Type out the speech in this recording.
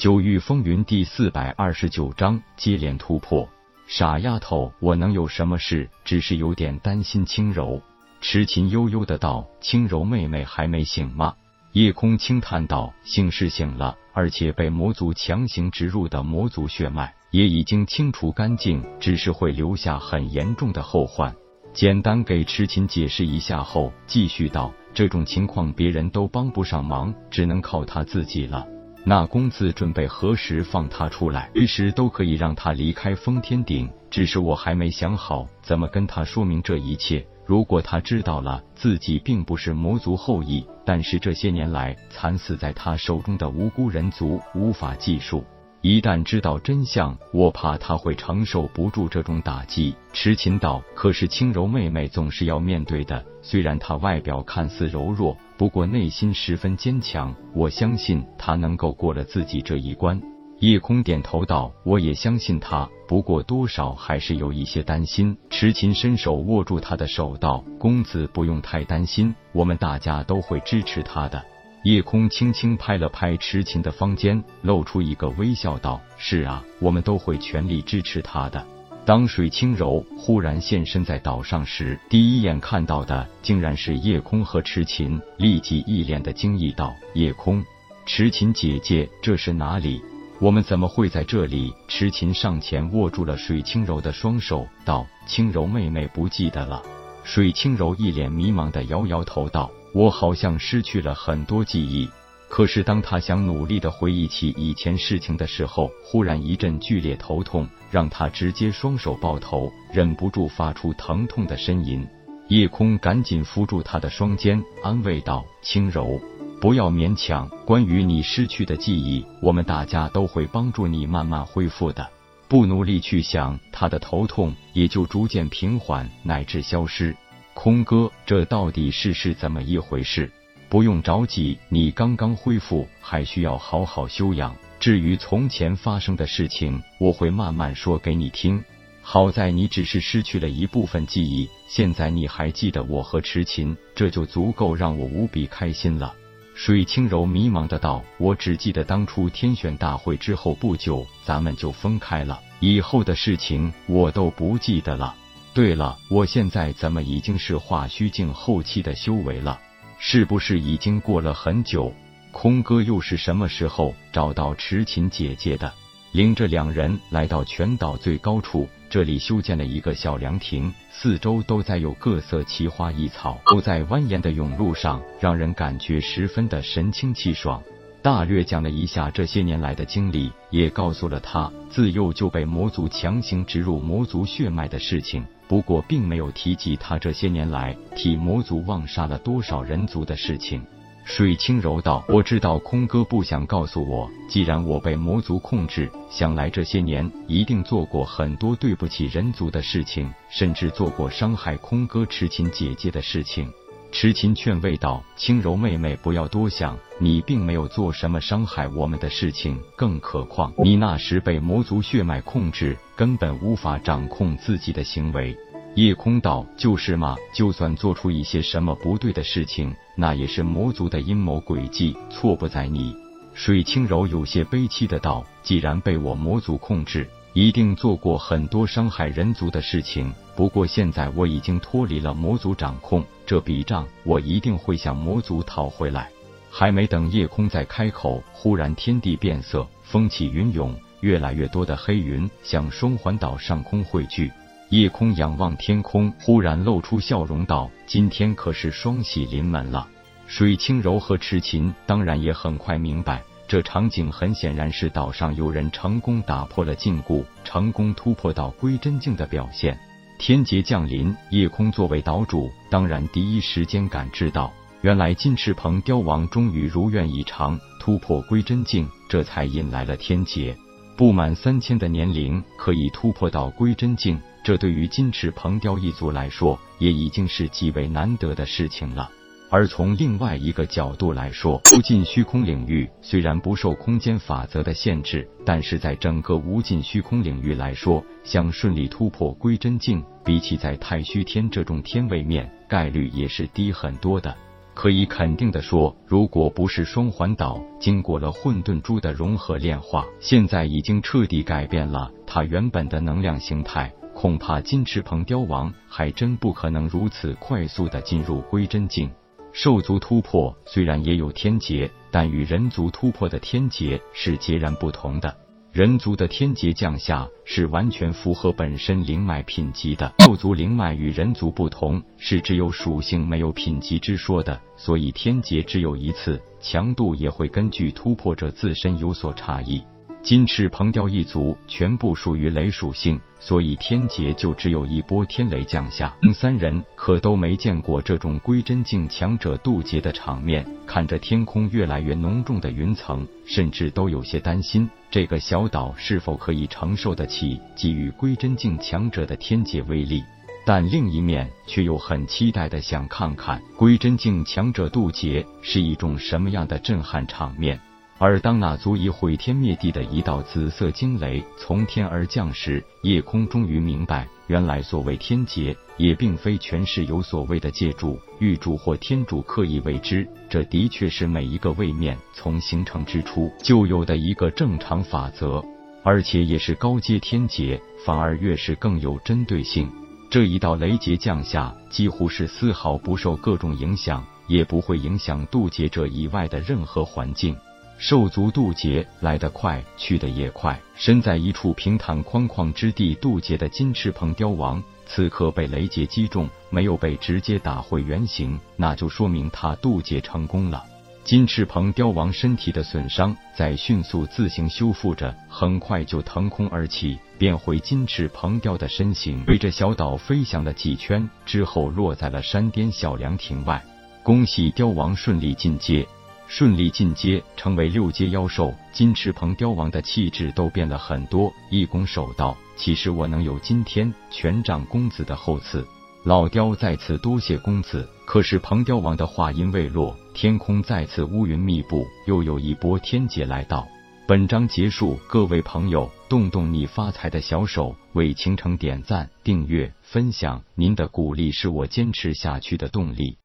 九域风云第四百二十九章接连突破。傻丫头，我能有什么事？只是有点担心轻柔。痴琴悠悠的道：“轻柔妹妹还没醒吗？”夜空轻叹道：“醒是醒了，而且被魔族强行植入的魔族血脉也已经清除干净，只是会留下很严重的后患。”简单给痴琴解释一下后，继续道：“这种情况别人都帮不上忙，只能靠他自己了。那公子准备何时放他出来？随时都可以让他离开封天顶，只是我还没想好怎么跟他说明这一切。如果他知道了自己并不是魔族后裔，但是这些年来惨死在他手中的无辜人族无法计数。”一旦知道真相，我怕他会承受不住这种打击。痴情道，可是轻柔妹妹总是要面对的。虽然她外表看似柔弱，不过内心十分坚强。我相信他能够过了自己这一关。夜空点头道：“我也相信他，不过多少还是有一些担心。”池琴伸手握住他的手道：“公子不用太担心，我们大家都会支持他的。”夜空轻轻拍了拍池琴的方肩，露出一个微笑，道：“是啊，我们都会全力支持他的。”当水清柔忽然现身在岛上时，第一眼看到的竟然是夜空和池琴，立即一脸的惊异道：“夜空，池琴姐姐，这是哪里？我们怎么会在这里？”池琴上前握住了水清柔的双手，道：“清柔妹妹不记得了。”水清柔一脸迷茫的摇摇头道。我好像失去了很多记忆，可是当他想努力的回忆起以前事情的时候，忽然一阵剧烈头痛，让他直接双手抱头，忍不住发出疼痛的呻吟。夜空赶紧扶住他的双肩，安慰道：“轻柔，不要勉强。关于你失去的记忆，我们大家都会帮助你慢慢恢复的。不努力去想，他的头痛也就逐渐平缓，乃至消失。”空哥，这到底是是怎么一回事？不用着急，你刚刚恢复，还需要好好休养。至于从前发生的事情，我会慢慢说给你听。好在你只是失去了一部分记忆，现在你还记得我和池琴，这就足够让我无比开心了。水清柔迷茫的道：“我只记得当初天选大会之后不久，咱们就分开了，以后的事情我都不记得了。”对了，我现在怎么已经是化虚境后期的修为了？是不是已经过了很久？空哥又是什么时候找到池琴姐姐的？领着两人来到全岛最高处，这里修建了一个小凉亭，四周都在有各色奇花异草，都在蜿蜒的甬路上，让人感觉十分的神清气爽。大略讲了一下这些年来的经历，也告诉了他自幼就被魔族强行植入魔族血脉的事情。不过，并没有提及他这些年来替魔族妄杀了多少人族的事情。水清柔道：“我知道空哥不想告诉我，既然我被魔族控制，想来这些年一定做过很多对不起人族的事情，甚至做过伤害空哥痴情姐姐的事情。”痴琴劝慰道：“轻柔妹妹，不要多想，你并没有做什么伤害我们的事情。更何况，你那时被魔族血脉控制，根本无法掌控自己的行为。”夜空道：“就是嘛，就算做出一些什么不对的事情，那也是魔族的阴谋诡计，错不在你。”水清柔有些悲戚的道：“既然被我魔族控制。”一定做过很多伤害人族的事情，不过现在我已经脱离了魔族掌控，这笔账我一定会向魔族讨回来。还没等夜空再开口，忽然天地变色，风起云涌，越来越多的黑云向双环岛上空汇聚。夜空仰望天空，忽然露出笑容道：“今天可是双喜临门了。”水清柔和痴琴当然也很快明白。这场景很显然是岛上有人成功打破了禁锢，成功突破到归真境的表现。天劫降临，夜空作为岛主，当然第一时间感知到，原来金翅鹏雕王终于如愿以偿突破归真境，这才引来了天劫。不满三千的年龄可以突破到归真境，这对于金翅鹏雕一族来说，也已经是极为难得的事情了。而从另外一个角度来说，无尽虚空领域虽然不受空间法则的限制，但是在整个无尽虚空领域来说，想顺利突破归真境，比起在太虚天这种天位面，概率也是低很多的。可以肯定的说，如果不是双环岛经过了混沌珠的融合炼化，现在已经彻底改变了它原本的能量形态，恐怕金翅鹏雕王还真不可能如此快速的进入归真境。兽族突破虽然也有天劫，但与人族突破的天劫是截然不同的。人族的天劫降下是完全符合本身灵脉品级的，兽族灵脉与人族不同，是只有属性没有品级之说的，所以天劫只有一次，强度也会根据突破者自身有所差异。金翅鹏雕一族全部属于雷属性，所以天劫就只有一波天雷降下。三人可都没见过这种归真境强者渡劫的场面，看着天空越来越浓重的云层，甚至都有些担心这个小岛是否可以承受得起给予归真境强者的天劫威力。但另一面却又很期待的想看看归真境强者渡劫是一种什么样的震撼场面。而当那足以毁天灭地的一道紫色惊雷从天而降时，夜空终于明白，原来所谓天劫，也并非全是有所谓的借助、玉主或天主刻意为之，这的确是每一个位面从形成之初就有的一个正常法则，而且也是高阶天劫，反而越是更有针对性。这一道雷劫降下，几乎是丝毫不受各种影响，也不会影响渡劫者以外的任何环境。兽族渡劫来得快，去得也快。身在一处平坦宽旷之地渡劫的金翅鹏雕王，此刻被雷劫击中，没有被直接打回原形，那就说明他渡劫成功了。金翅鹏雕王身体的损伤在迅速自行修复着，很快就腾空而起，变回金翅鹏雕的身形，围着小岛飞翔了几圈之后，落在了山巅小凉亭外。恭喜雕王顺利进阶。顺利进阶成为六阶妖兽，金翅鹏雕王的气质都变了很多。一拱手道：“其实我能有今天，全仗公子的厚赐。”老雕再次多谢公子。可是鹏雕王的话音未落，天空再次乌云密布，又有一波天劫来到。本章结束，各位朋友，动动你发财的小手，为倾城点赞、订阅、分享，您的鼓励是我坚持下去的动力。